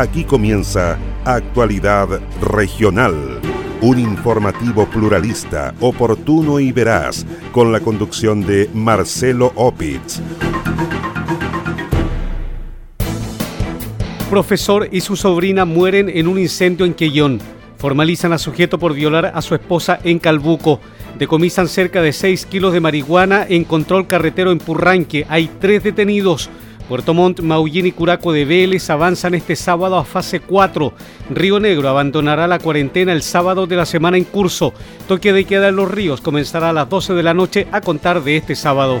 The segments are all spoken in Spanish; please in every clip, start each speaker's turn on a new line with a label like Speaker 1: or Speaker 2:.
Speaker 1: Aquí comienza Actualidad Regional, un informativo pluralista, oportuno y veraz, con la conducción de Marcelo Opitz.
Speaker 2: Profesor y su sobrina mueren en un incendio en Quellón. Formalizan a sujeto por violar a su esposa en Calbuco. Decomisan cerca de 6 kilos de marihuana en control carretero en Purranque. Hay tres detenidos. Puerto Montt, Maullín y Curaco de Vélez avanzan este sábado a fase 4. Río Negro abandonará la cuarentena el sábado de la semana en curso. Toque de queda en los ríos comenzará a las 12 de la noche a contar de este sábado.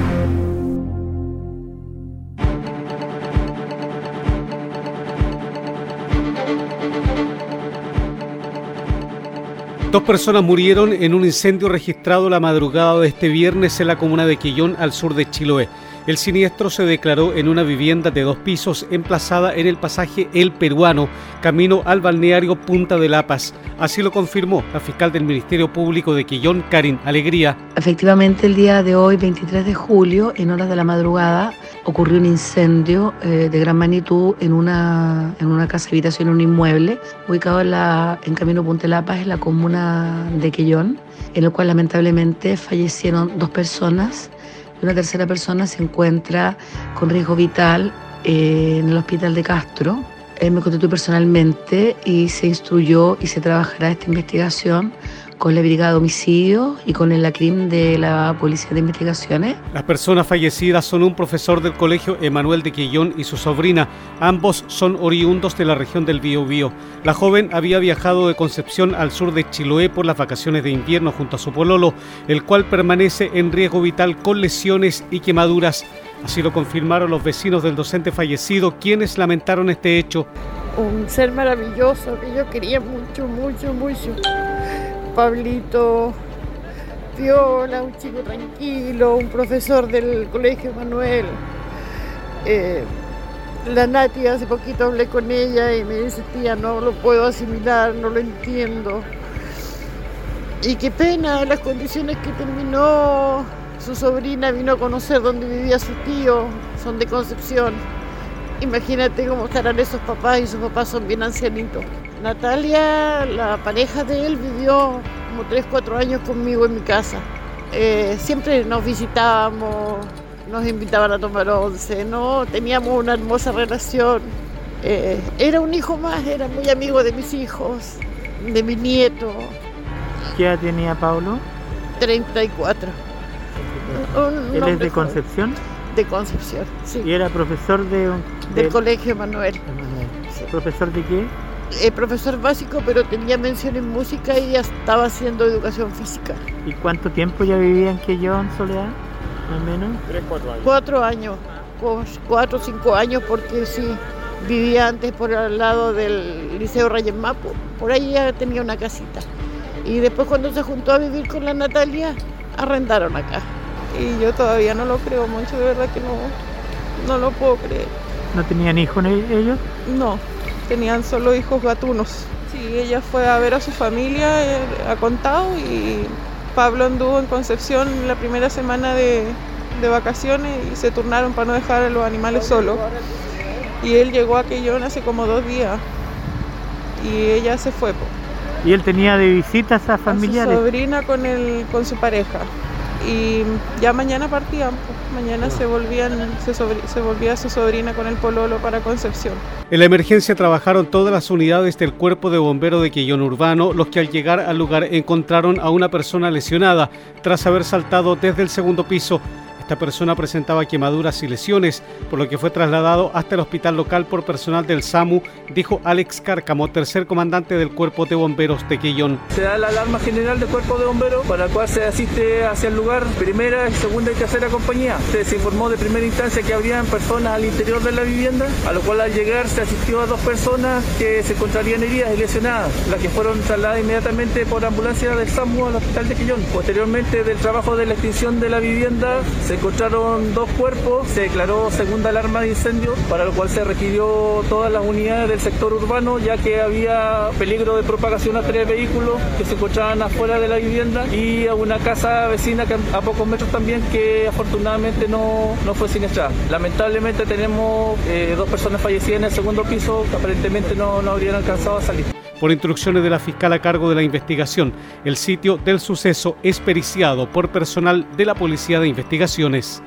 Speaker 2: Dos personas murieron en un incendio registrado la madrugada de este viernes en la comuna de Quillón, al sur de Chiloé. El siniestro se declaró en una vivienda de dos pisos emplazada en el pasaje El Peruano, camino al balneario Punta de La Paz. Así lo confirmó la fiscal del Ministerio Público de Quillón, Karin Alegría.
Speaker 3: Efectivamente, el día de hoy, 23 de julio, en horas de la madrugada, ocurrió un incendio eh, de gran magnitud en una, en una casa habitación, en un inmueble, ubicado en, en Camino Punta de La Paz, en la comuna de Quillón, en el cual lamentablemente fallecieron dos personas una tercera persona se encuentra con riesgo vital eh, en el hospital de Castro. me constituí personalmente y se instruyó y se trabajará esta investigación con la Brigada de Homicidios y con el ACRIM de la Policía de Investigaciones.
Speaker 2: Las personas fallecidas son un profesor del colegio Emanuel de Quillón y su sobrina. Ambos son oriundos de la región del Biobío. La joven había viajado de Concepción al sur de Chiloé por las vacaciones de invierno junto a su pololo, el cual permanece en riesgo vital con lesiones y quemaduras. Así lo confirmaron los vecinos del docente fallecido, quienes lamentaron este hecho.
Speaker 4: Un ser maravilloso que yo quería mucho, mucho, mucho Pablito Viola, un chico tranquilo, un profesor del colegio Manuel. Eh, la Nati hace poquito hablé con ella y me dice, tía, no lo puedo asimilar, no lo entiendo. Y qué pena las condiciones que terminó. Su sobrina vino a conocer dónde vivía su tío, son de Concepción. Imagínate cómo estarán esos papás y sus papás son bien ancianitos. Natalia, la pareja de él, vivió como 3, 4 años conmigo en mi casa. Eh, siempre nos visitábamos, nos invitaban a tomar once, ¿no? Teníamos una hermosa relación. Eh, era un hijo más, era muy amigo de mis hijos, de mi nieto.
Speaker 5: ¿Qué edad tenía Pablo?
Speaker 4: 34.
Speaker 5: ¿Él es de Concepción?
Speaker 4: De Concepción, sí.
Speaker 5: ¿Y era profesor de
Speaker 4: del colegio Manuel?
Speaker 5: ¿Profesor de qué?
Speaker 4: Eh, profesor básico, pero tenía mención en música y ya estaba haciendo educación física.
Speaker 5: ¿Y cuánto tiempo ya vivía en yo en Soledad? Al menos.
Speaker 4: Tres, cuatro años. Cuatro años, cuatro o cinco años, porque sí, vivía antes por el lado del Liceo Reyes Mapo. Por ahí ya tenía una casita. Y después cuando se juntó a vivir con la Natalia, arrendaron acá. Y yo todavía no lo creo mucho, de verdad que no, no lo puedo creer.
Speaker 5: ¿No tenían hijos ellos?
Speaker 4: No, tenían solo hijos gatunos. Sí, ella fue a ver a su familia, eh, ha contado, y Pablo anduvo en Concepción la primera semana de, vacaciones y se turnaron para no dejar a los animales solos. Y él llegó a Quellón hace como dos días y ella se fue.
Speaker 5: ¿Y él tenía de visitas a familiares?
Speaker 4: A su sobrina con, el, con su pareja y ya mañana partían, pues, mañana se volvían, se, volvía su sobrina con el pololo para Concepción.
Speaker 2: En la emergencia trabajaron todas las unidades del cuerpo de bomberos de Quillón Urbano, los que al llegar al lugar encontraron a una persona lesionada tras haber saltado desde el segundo piso esta persona presentaba quemaduras y lesiones, por lo que fue trasladado hasta el hospital local por personal del SAMU, dijo Alex Cárcamo, tercer comandante del Cuerpo de Bomberos de Quillón.
Speaker 6: Se da la alarma general del Cuerpo de Bomberos, para la cual se asiste hacia el lugar primera, segunda y tercera compañía. Se informó de primera instancia que habrían personas al interior de la vivienda, a lo cual al llegar se asistió a dos personas que se encontrarían heridas y lesionadas, las que fueron trasladadas inmediatamente por ambulancia del SAMU al hospital de Quillón. Posteriormente del trabajo de la extinción de la vivienda, se encontraron dos cuerpos, se declaró segunda alarma de incendio, para lo cual se requirió todas las unidades del sector urbano, ya que había peligro de propagación a tres vehículos que se encontraban afuera de la vivienda y a una casa vecina a pocos metros también que afortunadamente no, no fue siniestrada. Lamentablemente tenemos eh, dos personas fallecidas en el segundo piso que aparentemente no, no habrían alcanzado a salir.
Speaker 2: Por instrucciones de la fiscal a cargo de la investigación, el sitio del suceso es periciado por personal de la Policía de Investigaciones.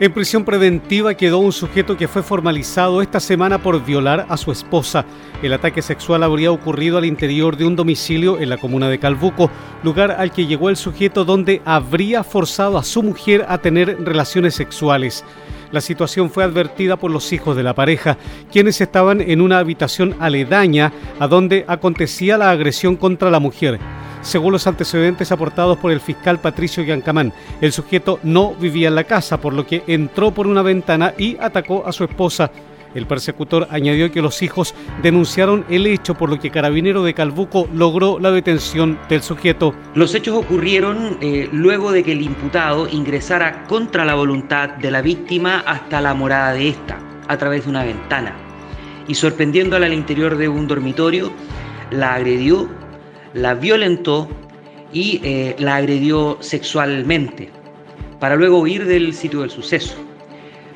Speaker 2: En prisión preventiva quedó un sujeto que fue formalizado esta semana por violar a su esposa. El ataque sexual habría ocurrido al interior de un domicilio en la comuna de Calbuco, lugar al que llegó el sujeto donde habría forzado a su mujer a tener relaciones sexuales. La situación fue advertida por los hijos de la pareja, quienes estaban en una habitación aledaña a donde acontecía la agresión contra la mujer. Según los antecedentes aportados por el fiscal Patricio Yancamán, el sujeto no vivía en la casa, por lo que entró por una ventana y atacó a su esposa. El persecutor añadió que los hijos denunciaron el hecho, por lo que Carabinero de Calbuco logró la detención del sujeto.
Speaker 7: Los hechos ocurrieron eh, luego de que el imputado ingresara contra la voluntad de la víctima hasta la morada de esta, a través de una ventana, y sorprendiéndola al interior de un dormitorio, la agredió la violentó y eh, la agredió sexualmente, para luego huir del sitio del suceso.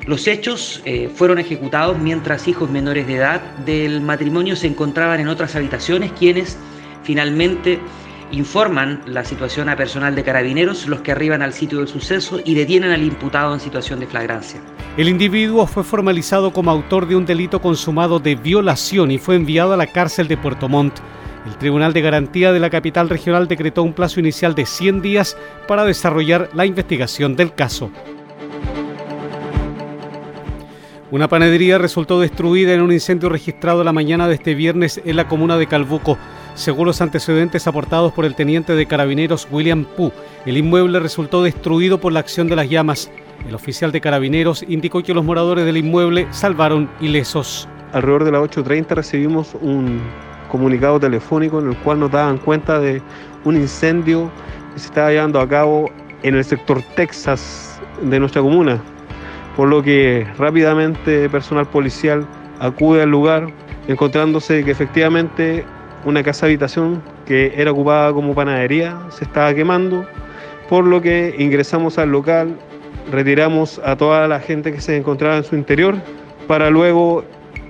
Speaker 7: Los hechos eh, fueron ejecutados mientras hijos menores de edad del matrimonio se encontraban en otras habitaciones, quienes finalmente informan la situación a personal de carabineros, los que arriban al sitio del suceso y detienen al imputado en situación de flagrancia.
Speaker 2: El individuo fue formalizado como autor de un delito consumado de violación y fue enviado a la cárcel de Puerto Montt. El Tribunal de Garantía de la capital regional decretó un plazo inicial de 100 días para desarrollar la investigación del caso. Una panadería resultó destruida en un incendio registrado la mañana de este viernes en la comuna de Calbuco. Según los antecedentes aportados por el teniente de carabineros William Pu, el inmueble resultó destruido por la acción de las llamas. El oficial de carabineros indicó que los moradores del inmueble salvaron ilesos.
Speaker 8: Alrededor de las 8.30 recibimos un comunicado telefónico en el cual nos daban cuenta de un incendio que se estaba llevando a cabo en el sector Texas de nuestra comuna, por lo que rápidamente personal policial acude al lugar encontrándose que efectivamente una casa habitación que era ocupada como panadería se estaba quemando, por lo que ingresamos al local, retiramos a toda la gente que se encontraba en su interior para luego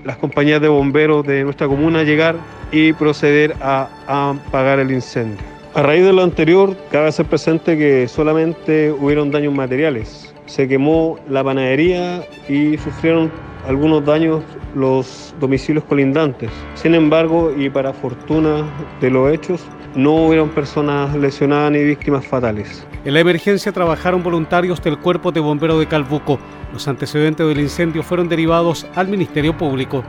Speaker 8: las compañías de bomberos de nuestra comuna llegar y proceder a, apagar el incendio. A raíz de lo anterior, cabe hacer presente que solamente hubieron daños materiales. Se quemó la panadería y sufrieron algunos daños los domicilios colindantes. Sin embargo, y para fortuna de los hechos, no hubieron personas lesionadas ni víctimas fatales.
Speaker 2: En la emergencia trabajaron voluntarios del Cuerpo de Bomberos de Calbuco. Los antecedentes del incendio fueron derivados al Ministerio Público.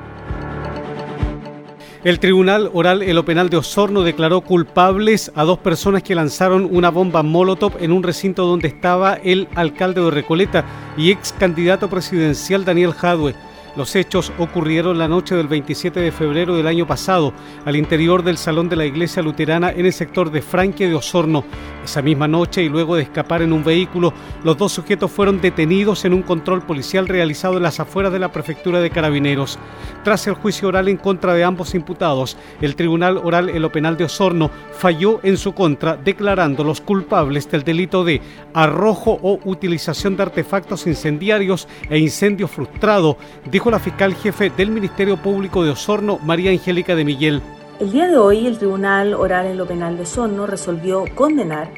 Speaker 2: El Tribunal Oral en lo Penal de Osorno declaró culpables a dos personas que lanzaron una bomba Molotov en un recinto donde estaba el alcalde de Recoleta y ex candidato presidencial Daniel Jadwe. Los hechos ocurrieron la noche del 27 de febrero del año pasado, al interior del salón de la iglesia luterana en el sector de Franque de Osorno. Esa misma noche y luego de escapar en un vehículo, los dos sujetos fueron detenidos en un control policial realizado en las afueras de la prefectura de Carabineros. Tras el juicio oral en contra de ambos imputados, el Tribunal Oral en lo Penal de Osorno falló en su contra, declarando los culpables del delito de arrojo o utilización de artefactos incendiarios e incendio frustrado, dijo la fiscal jefe del Ministerio Público de Osorno, María Angélica de Miguel.
Speaker 9: El día de hoy, el Tribunal Oral en lo Penal de Osorno resolvió condenar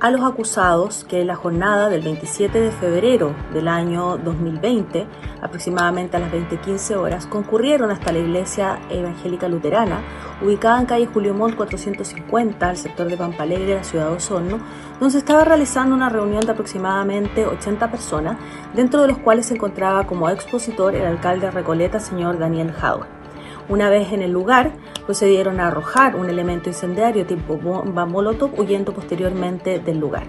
Speaker 9: a los acusados que en la jornada del 27 de febrero del año 2020, aproximadamente a las 20.15 horas, concurrieron hasta la iglesia evangélica luterana, ubicada en calle Julio Montt 450, al sector de Pampalegre la ciudad de Osorno, donde se estaba realizando una reunión de aproximadamente 80 personas, dentro de los cuales se encontraba como expositor el alcalde de Recoleta, señor Daniel Howard. Una vez en el lugar, procedieron a arrojar un elemento incendiario tipo bomba molotov, huyendo posteriormente del lugar.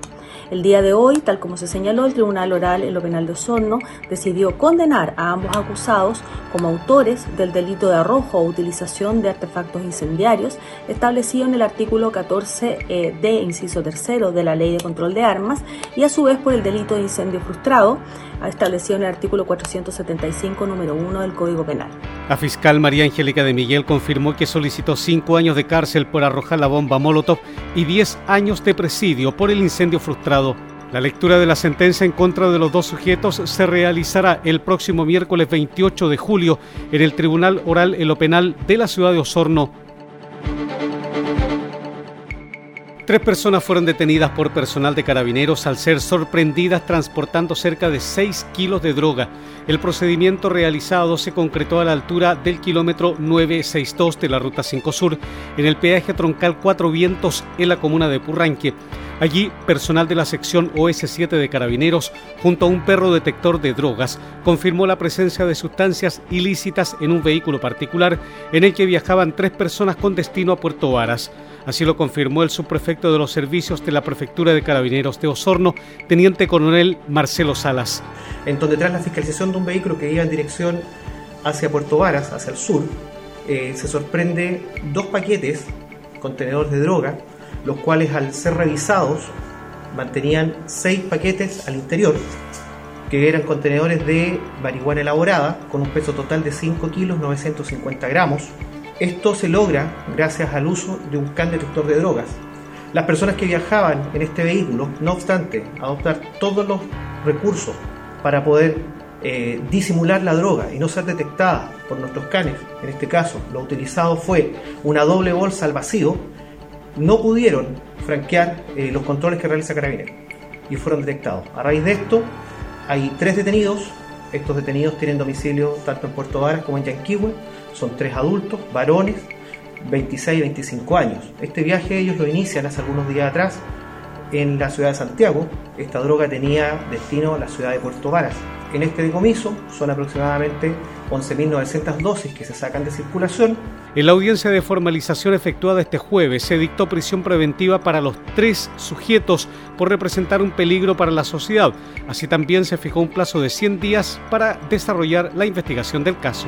Speaker 9: El día de hoy, tal como se señaló, el Tribunal Oral en lo Penal de Osorno decidió condenar a ambos acusados como autores del delito de arrojo o utilización de artefactos incendiarios establecido en el artículo 14 eh, de inciso tercero de la Ley de Control de Armas y a su vez por el delito de incendio frustrado establecido en el artículo 475 número 1 del Código Penal.
Speaker 2: La fiscal María Angélica de Miguel confirmó que solicitó cinco años de cárcel por arrojar la bomba Molotov y 10 años de presidio por el incendio frustrado. La lectura de la sentencia en contra de los dos sujetos se realizará el próximo miércoles 28 de julio en el Tribunal Oral en lo Penal de la ciudad de Osorno. Tres personas fueron detenidas por personal de carabineros al ser sorprendidas transportando cerca de 6 kilos de droga. El procedimiento realizado se concretó a la altura del kilómetro 962 de la Ruta 5 Sur, en el peaje troncal Cuatro Vientos, en la comuna de Purranque. Allí, personal de la sección OS7 de Carabineros, junto a un perro detector de drogas, confirmó la presencia de sustancias ilícitas en un vehículo particular en el que viajaban tres personas con destino a Puerto Varas. Así lo confirmó el subprefecto de los servicios de la Prefectura de Carabineros de Osorno, teniente coronel Marcelo Salas.
Speaker 10: En donde tras la fiscalización de un vehículo que iba en dirección hacia Puerto Varas, hacia el sur, eh, se sorprende dos paquetes contenedores de droga los cuales al ser revisados mantenían seis paquetes al interior, que eran contenedores de marihuana elaborada con un peso total de 5 kilos 950 gramos. Esto se logra gracias al uso de un can detector de drogas. Las personas que viajaban en este vehículo, no obstante, adoptar todos los recursos para poder eh, disimular la droga y no ser detectada por nuestros canes, en este caso lo utilizado fue una doble bolsa al vacío, no pudieron franquear eh, los controles que realiza Carabineros y fueron detectados. A raíz de esto, hay tres detenidos. Estos detenidos tienen domicilio tanto en Puerto Varas como en Yanquihue. Son tres adultos, varones, 26 y 25 años. Este viaje ellos lo inician hace algunos días atrás en la ciudad de Santiago. Esta droga tenía destino a la ciudad de Puerto Varas. En este decomiso son aproximadamente 11.900 dosis que se sacan de circulación.
Speaker 2: En la audiencia de formalización efectuada este jueves se dictó prisión preventiva para los tres sujetos por representar un peligro para la sociedad. Así también se fijó un plazo de 100 días para desarrollar la investigación del caso.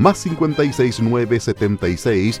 Speaker 11: más 569 76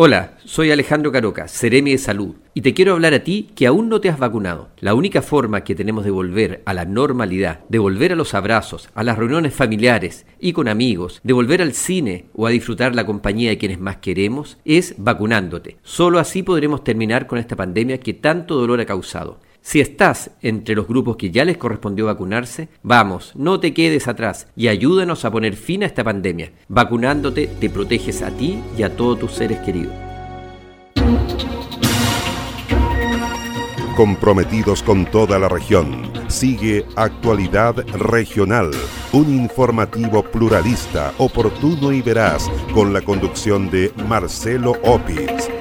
Speaker 12: Hola, soy Alejandro Caroca, Ceremi de Salud, y te quiero hablar a ti que aún no te has vacunado. La única forma que tenemos de volver a la normalidad, de volver a los abrazos, a las reuniones familiares y con amigos, de volver al cine o a disfrutar la compañía de quienes más queremos, es vacunándote. Solo así podremos terminar con esta pandemia que tanto dolor ha causado. Si estás entre los grupos que ya les correspondió vacunarse, vamos, no te quedes atrás y ayúdanos a poner fin a esta pandemia. Vacunándote te proteges a ti y a todos tus seres queridos.
Speaker 1: Comprometidos con toda la región, sigue Actualidad Regional, un informativo pluralista, oportuno y veraz, con la conducción de Marcelo Opitz.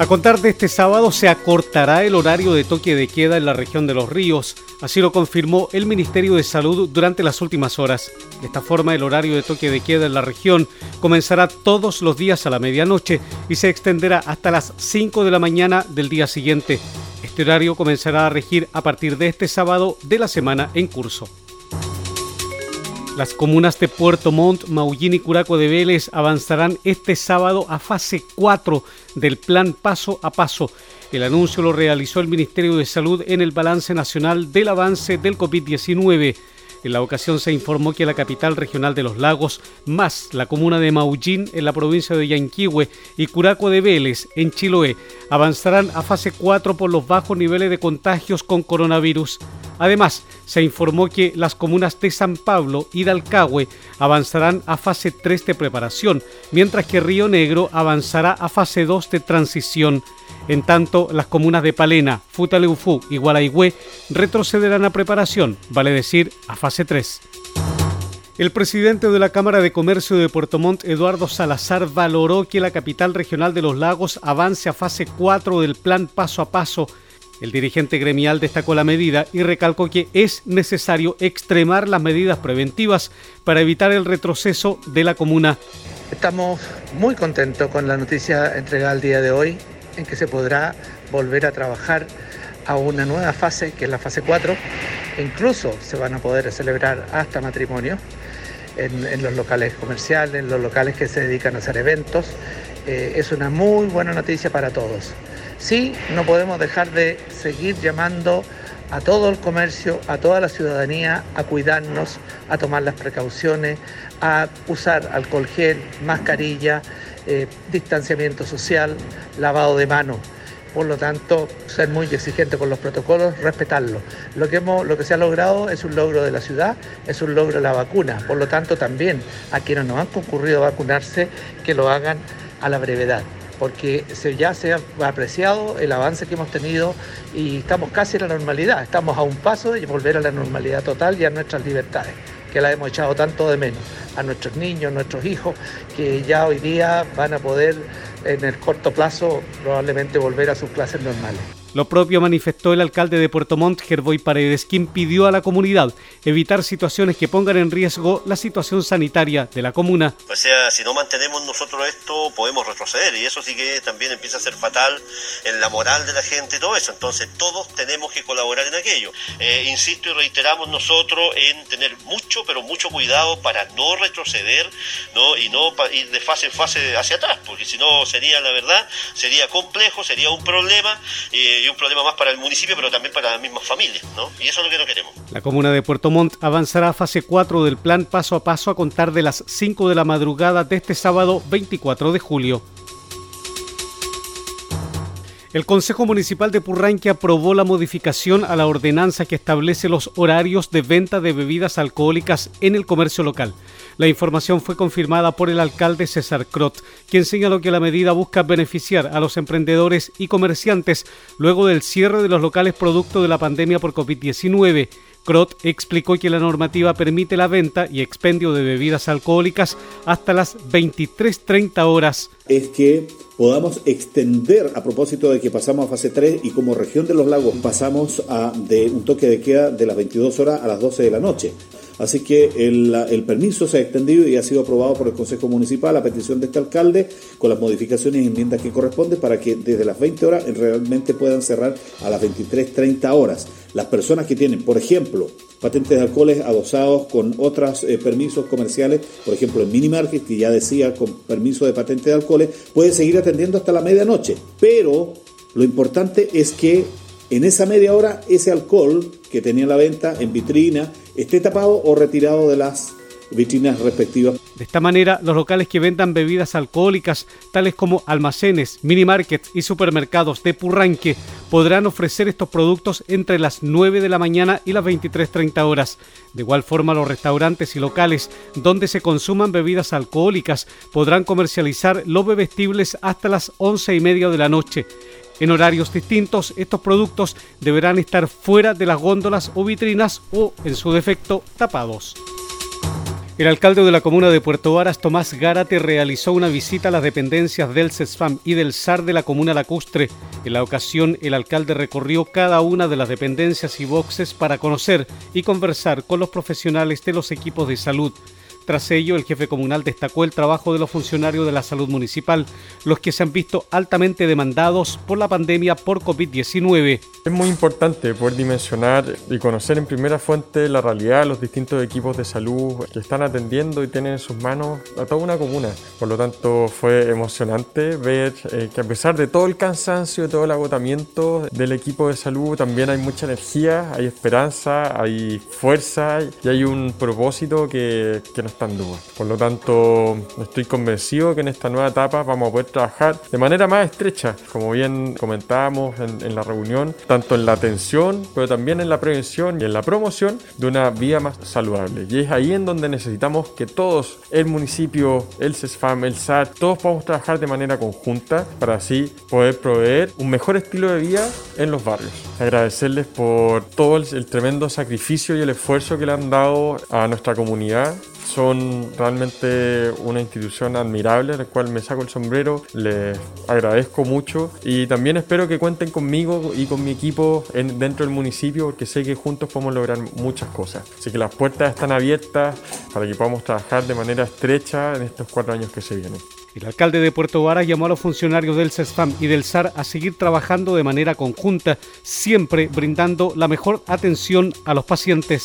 Speaker 2: A contar de este sábado se acortará el horario de toque de queda en la región de los ríos, así lo confirmó el Ministerio de Salud durante las últimas horas. De esta forma el horario de toque de queda en la región comenzará todos los días a la medianoche y se extenderá hasta las 5 de la mañana del día siguiente. Este horario comenzará a regir a partir de este sábado de la semana en curso. Las comunas de Puerto Montt, Maullín y Curaco de Vélez avanzarán este sábado a fase 4 del plan paso a paso. El anuncio lo realizó el Ministerio de Salud en el balance nacional del avance del COVID-19. En la ocasión se informó que la capital regional de los lagos, más la comuna de Maullín en la provincia de Yanquihue y Curaco de Vélez en Chiloé avanzarán a fase 4 por los bajos niveles de contagios con coronavirus. Además, se informó que las comunas de San Pablo y Dalcahue avanzarán a fase 3 de preparación, mientras que Río Negro avanzará a fase 2 de transición. En tanto, las comunas de Palena, Futaleufú y Gualaigüe retrocederán a preparación, vale decir, a fase 3. El presidente de la Cámara de Comercio de Puerto Montt, Eduardo Salazar, valoró que la capital regional de los lagos avance a fase 4 del plan paso a paso el dirigente gremial destacó la medida y recalcó que es necesario extremar las medidas preventivas para evitar el retroceso de la comuna.
Speaker 13: Estamos muy contentos con la noticia entregada el día de hoy, en que se podrá volver a trabajar a una nueva fase, que es la fase 4. Incluso se van a poder celebrar hasta matrimonios en, los locales comerciales, en los locales que se dedican a hacer eventos. Eh, es una muy buena noticia para todos. Sí, no podemos dejar de seguir llamando a todo el comercio, a toda la ciudadanía a cuidarnos, a tomar las precauciones, a usar alcohol gel, mascarilla, eh, distanciamiento social, lavado de manos. Por lo tanto, ser muy exigente con los protocolos, respetarlos. Lo que, hemos, lo que se ha logrado es un logro de la ciudad, es un logro de la vacuna. Por lo tanto, también a quienes no han concurrido a vacunarse, que lo hagan a la brevedad porque ya se ha apreciado el avance que hemos tenido y estamos casi en la normalidad, estamos a un paso de volver a la normalidad total y a nuestras libertades, que la hemos echado tanto de menos, a nuestros niños, nuestros hijos, que ya hoy día van a poder en el corto plazo probablemente volver a sus clases normales.
Speaker 2: Lo propio manifestó el alcalde de Puerto Montt, Gerboy Paredes, quien pidió a la comunidad evitar situaciones que pongan en riesgo la situación sanitaria de la comuna.
Speaker 14: O sea, si no mantenemos nosotros esto, podemos retroceder y eso sí que también empieza a ser fatal en la moral de la gente y todo eso. Entonces, todos tenemos que colaborar en aquello. Eh, insisto y reiteramos nosotros en tener mucho, pero mucho cuidado para no retroceder ¿no? y no ir de fase en fase hacia atrás, porque si no sería, la verdad, sería complejo, sería un problema. Eh, y un problema más para el municipio, pero también para las mismas familias, ¿no? Y eso es lo que no queremos.
Speaker 2: La comuna de Puerto Montt avanzará a fase 4 del plan paso a paso a contar de las 5 de la madrugada de este sábado 24 de julio. El Consejo Municipal de Purranque aprobó la modificación a la ordenanza que establece los horarios de venta de bebidas alcohólicas en el comercio local. La información fue confirmada por el alcalde César Crot, quien señaló que la medida busca beneficiar a los emprendedores y comerciantes luego del cierre de los locales producto de la pandemia por COVID-19. Crot explicó que la normativa permite la venta y expendio de bebidas alcohólicas hasta las 23.30 horas.
Speaker 15: Es que podamos extender, a propósito de que pasamos a fase 3 y como región de los lagos pasamos a de un toque de queda de las 22 horas a las 12 de la noche. Así que el, permiso se ha extendido y ha sido aprobado por el Consejo Municipal a petición de este alcalde con las modificaciones y enmiendas que corresponden para que desde las 20 horas realmente puedan cerrar a las 23.30 horas. Las personas que tienen, por ejemplo, patentes de alcoholes adosados con otros eh, permisos comerciales, por ejemplo en Minimarket, que ya decía con permiso de patente de alcoholes, pueden seguir atendiendo hasta la medianoche. Pero lo importante es que en esa media hora ese alcohol que tenía la venta en vitrina esté tapado o retirado de las vitrinas respectivas.
Speaker 2: De esta manera, los locales que vendan bebidas alcohólicas, tales como almacenes, mini markets y supermercados de Purranque, podrán ofrecer estos productos entre las 9 de la mañana y las 23.30 horas. De igual forma, los restaurantes y locales donde se consuman bebidas alcohólicas podrán comercializar los bebestibles hasta las 11 y media de la noche. En horarios distintos, estos productos deberán estar fuera de las góndolas o vitrinas o, en su defecto, tapados. El alcalde de la comuna de Puerto Varas, Tomás Gárate, realizó una visita a las dependencias del CESFAM y del SAR de la comuna lacustre. En la ocasión, el alcalde recorrió cada una de las dependencias y boxes para conocer y conversar con los profesionales de los equipos de salud. Tras ello, el jefe comunal destacó el trabajo de los funcionarios de la salud municipal, los que se han visto altamente demandados por la pandemia por COVID-19.
Speaker 16: Es muy importante poder dimensionar y conocer en primera fuente la realidad de los distintos equipos de salud que están atendiendo y tienen en sus manos a toda una comuna. Por lo tanto, fue emocionante ver eh, que a pesar de todo el cansancio, todo el agotamiento del equipo de salud, también hay mucha energía, hay esperanza, hay fuerza y hay un propósito que, que nos por lo tanto, estoy convencido que en esta nueva etapa vamos a poder trabajar de manera más estrecha, como bien comentábamos en, la reunión, tanto en la atención, pero también en la prevención y en la promoción de una vida más saludable. Y es ahí en donde necesitamos que todos, el municipio, el CESFAM, el SAR, todos podamos trabajar de manera conjunta para así poder proveer un mejor estilo de vida en los barrios. Agradecerles por todo el tremendo sacrificio y el esfuerzo que le han dado a nuestra comunidad son realmente una institución admirable, la cual me saco el sombrero, les agradezco mucho y también espero que cuenten conmigo y con mi equipo dentro del municipio porque sé que juntos podemos lograr muchas cosas. Así que las puertas están abiertas para que podamos trabajar de manera estrecha en estos cuatro años que se vienen.
Speaker 2: El alcalde de Puerto Varas llamó a los funcionarios del CESFAM y del SAR a seguir trabajando de manera conjunta, siempre brindando la mejor atención a los pacientes.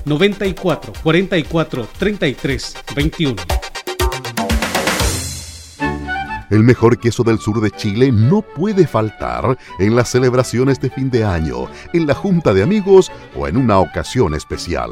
Speaker 2: 94 44 33 21.
Speaker 11: El mejor queso del sur de Chile no puede faltar en las celebraciones de fin de año, en la junta de amigos o en una ocasión especial.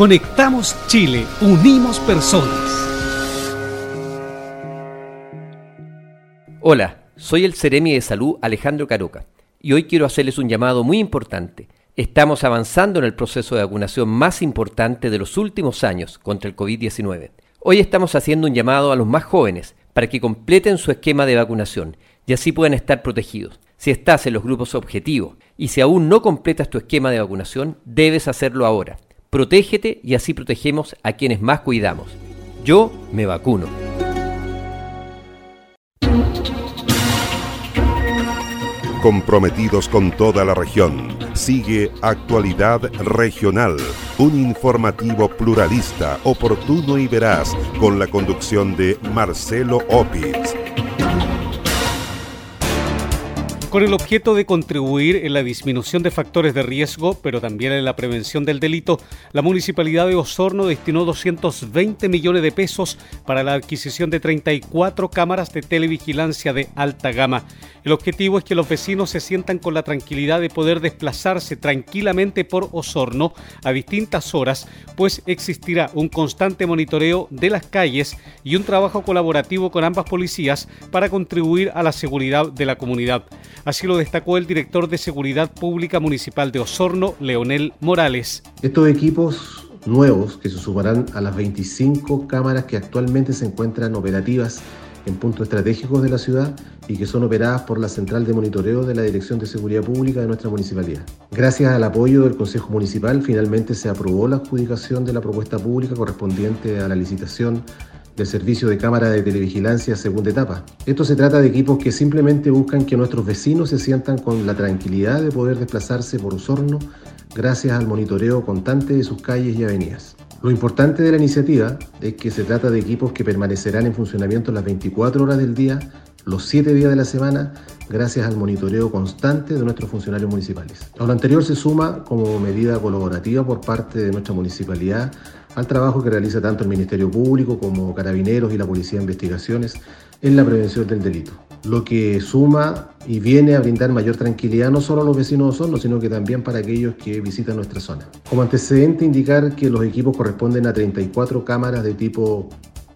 Speaker 2: Conectamos Chile, unimos personas.
Speaker 12: Hola, soy el Ceremi de Salud Alejandro Caroca y hoy quiero hacerles un llamado muy importante. Estamos avanzando en el proceso de vacunación más importante de los últimos años contra el COVID-19. Hoy estamos haciendo un llamado a los más jóvenes para que completen su esquema de vacunación y así puedan estar protegidos. Si estás en los grupos objetivos y si aún no completas tu esquema de vacunación, debes hacerlo ahora. Protégete y así protegemos a quienes más cuidamos. Yo me vacuno.
Speaker 1: Comprometidos con toda la región, sigue Actualidad Regional, un informativo pluralista, oportuno y veraz, con la conducción de Marcelo Opitz.
Speaker 2: Con el objeto de contribuir en la disminución de factores de riesgo, pero también en la prevención del delito, la Municipalidad de Osorno destinó 220 millones de pesos para la adquisición de 34 cámaras de televigilancia de alta gama. El objetivo es que los vecinos se sientan con la tranquilidad de poder desplazarse tranquilamente por Osorno a distintas horas, pues existirá un constante monitoreo de las calles y un trabajo colaborativo con ambas policías para contribuir a la seguridad de la comunidad. Así lo destacó el director de Seguridad Pública Municipal de Osorno, Leonel Morales.
Speaker 17: Estos equipos nuevos que se sumarán a las 25 cámaras que actualmente se encuentran operativas en puntos estratégicos de la ciudad y que son operadas por la Central de Monitoreo de la Dirección de Seguridad Pública de nuestra municipalidad. Gracias al apoyo del Consejo Municipal, finalmente se aprobó la adjudicación de la propuesta pública correspondiente a la licitación del servicio de cámara de televigilancia segunda etapa. Esto se trata de equipos que simplemente buscan que nuestros vecinos se sientan con la tranquilidad de poder desplazarse por Osorno gracias al monitoreo constante de sus calles y avenidas. Lo importante de la iniciativa es que se trata de equipos que permanecerán en funcionamiento las 24 horas del día, los 7 días de la semana, gracias al monitoreo constante de nuestros funcionarios municipales. A lo anterior se suma como medida colaborativa por parte de nuestra municipalidad al trabajo que realiza tanto el Ministerio Público como Carabineros y la Policía de Investigaciones en la prevención del delito, lo que suma y viene a brindar mayor tranquilidad no solo a los vecinos de Osorno, sino que también para aquellos que visitan nuestra zona. Como antecedente, indicar que los equipos corresponden a 34 cámaras de tipo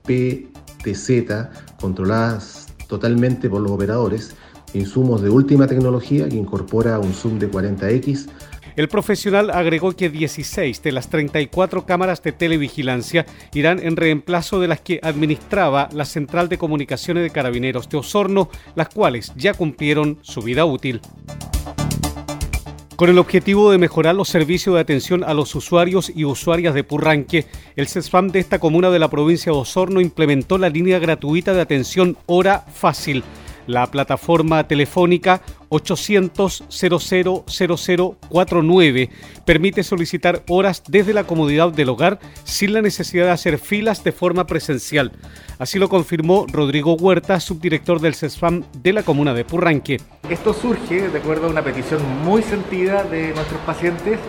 Speaker 17: PTZ, controladas totalmente por los operadores, insumos de última tecnología que incorpora un zoom de 40X,
Speaker 2: el profesional agregó que 16 de las 34 cámaras de televigilancia irán en reemplazo de las que administraba la Central de Comunicaciones de Carabineros de Osorno, las cuales ya cumplieron su vida útil. Con el objetivo de mejorar los servicios de atención a los usuarios y usuarias de Purranque, el CESFAM de esta comuna de la provincia de Osorno implementó la línea gratuita de atención Hora Fácil la plataforma telefónica 800 000049 permite solicitar horas desde la comodidad del hogar sin la necesidad de hacer filas de forma presencial. Así lo confirmó Rodrigo Huerta, subdirector del CESFAM de la comuna de Purranque.
Speaker 18: Esto surge de acuerdo a una petición muy sentida de nuestros pacientes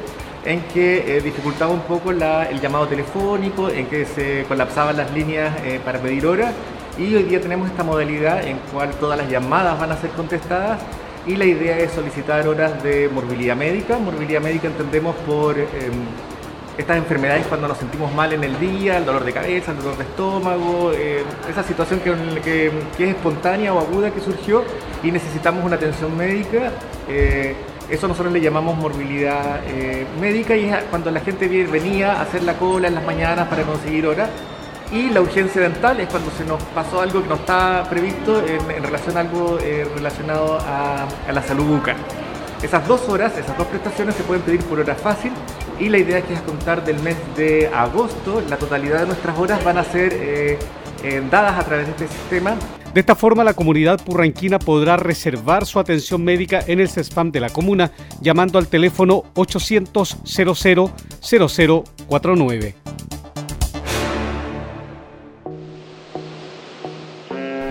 Speaker 18: en que eh, dificultaba un poco el llamado telefónico, en que se colapsaban las líneas eh, para pedir horas y hoy día tenemos esta modalidad en cual todas las llamadas van a ser contestadas y la idea es solicitar horas de morbilidad médica. Morbilidad médica entendemos por em, estas enfermedades cuando nos sentimos mal en el día, el dolor de cabeza, el dolor de estómago, em, esa situación que, es espontánea o aguda que surgió y necesitamos una atención médica. Eh, eso nosotros le llamamos morbilidad eh, médica y es cuando la gente venía a hacer la cola en las mañanas para conseguir horas y la urgencia dental es cuando se nos pasó algo que no estaba previsto en, relación a algo eh, relacionado a, la salud bucal. Esas dos horas, esas dos prestaciones se pueden pedir por hora fácil y la idea es que a contar del mes de agosto, la totalidad de nuestras horas van a ser eh, eh, dadas a través de este sistema.
Speaker 2: De esta forma, la comunidad purranquina podrá reservar su atención médica en el CESPAM de la comuna llamando al teléfono 800 00 0049.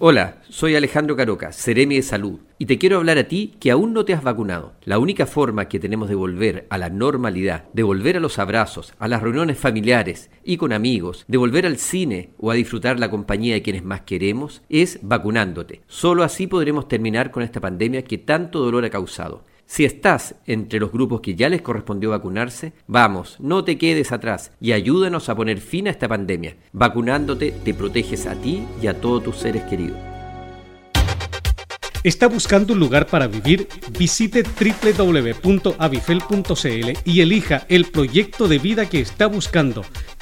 Speaker 12: Hola, soy Alejandro Caroca, Ceremi de Salud, y te quiero hablar a ti que aún no te has vacunado. La única forma que tenemos de volver a la normalidad, de volver a los abrazos, a las reuniones familiares y con amigos, de volver al cine o a disfrutar la compañía de quienes más queremos, es vacunándote. Solo así podremos terminar con esta pandemia que tanto dolor ha causado. Si estás entre los grupos que ya les correspondió vacunarse, vamos, no te quedes atrás y ayúdanos a poner fin a esta pandemia. Vacunándote te proteges a ti y a todos tus seres queridos.
Speaker 2: ¿Está buscando un lugar para vivir? Visite www.avifel.cl y elija el proyecto de vida que está buscando.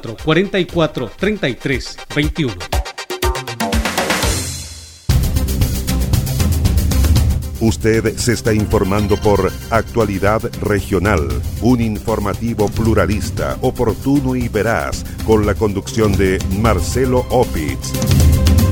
Speaker 2: 44 33 21.
Speaker 1: Usted se está informando por Actualidad Regional, un informativo pluralista, oportuno y veraz, con la conducción de Marcelo Opitz.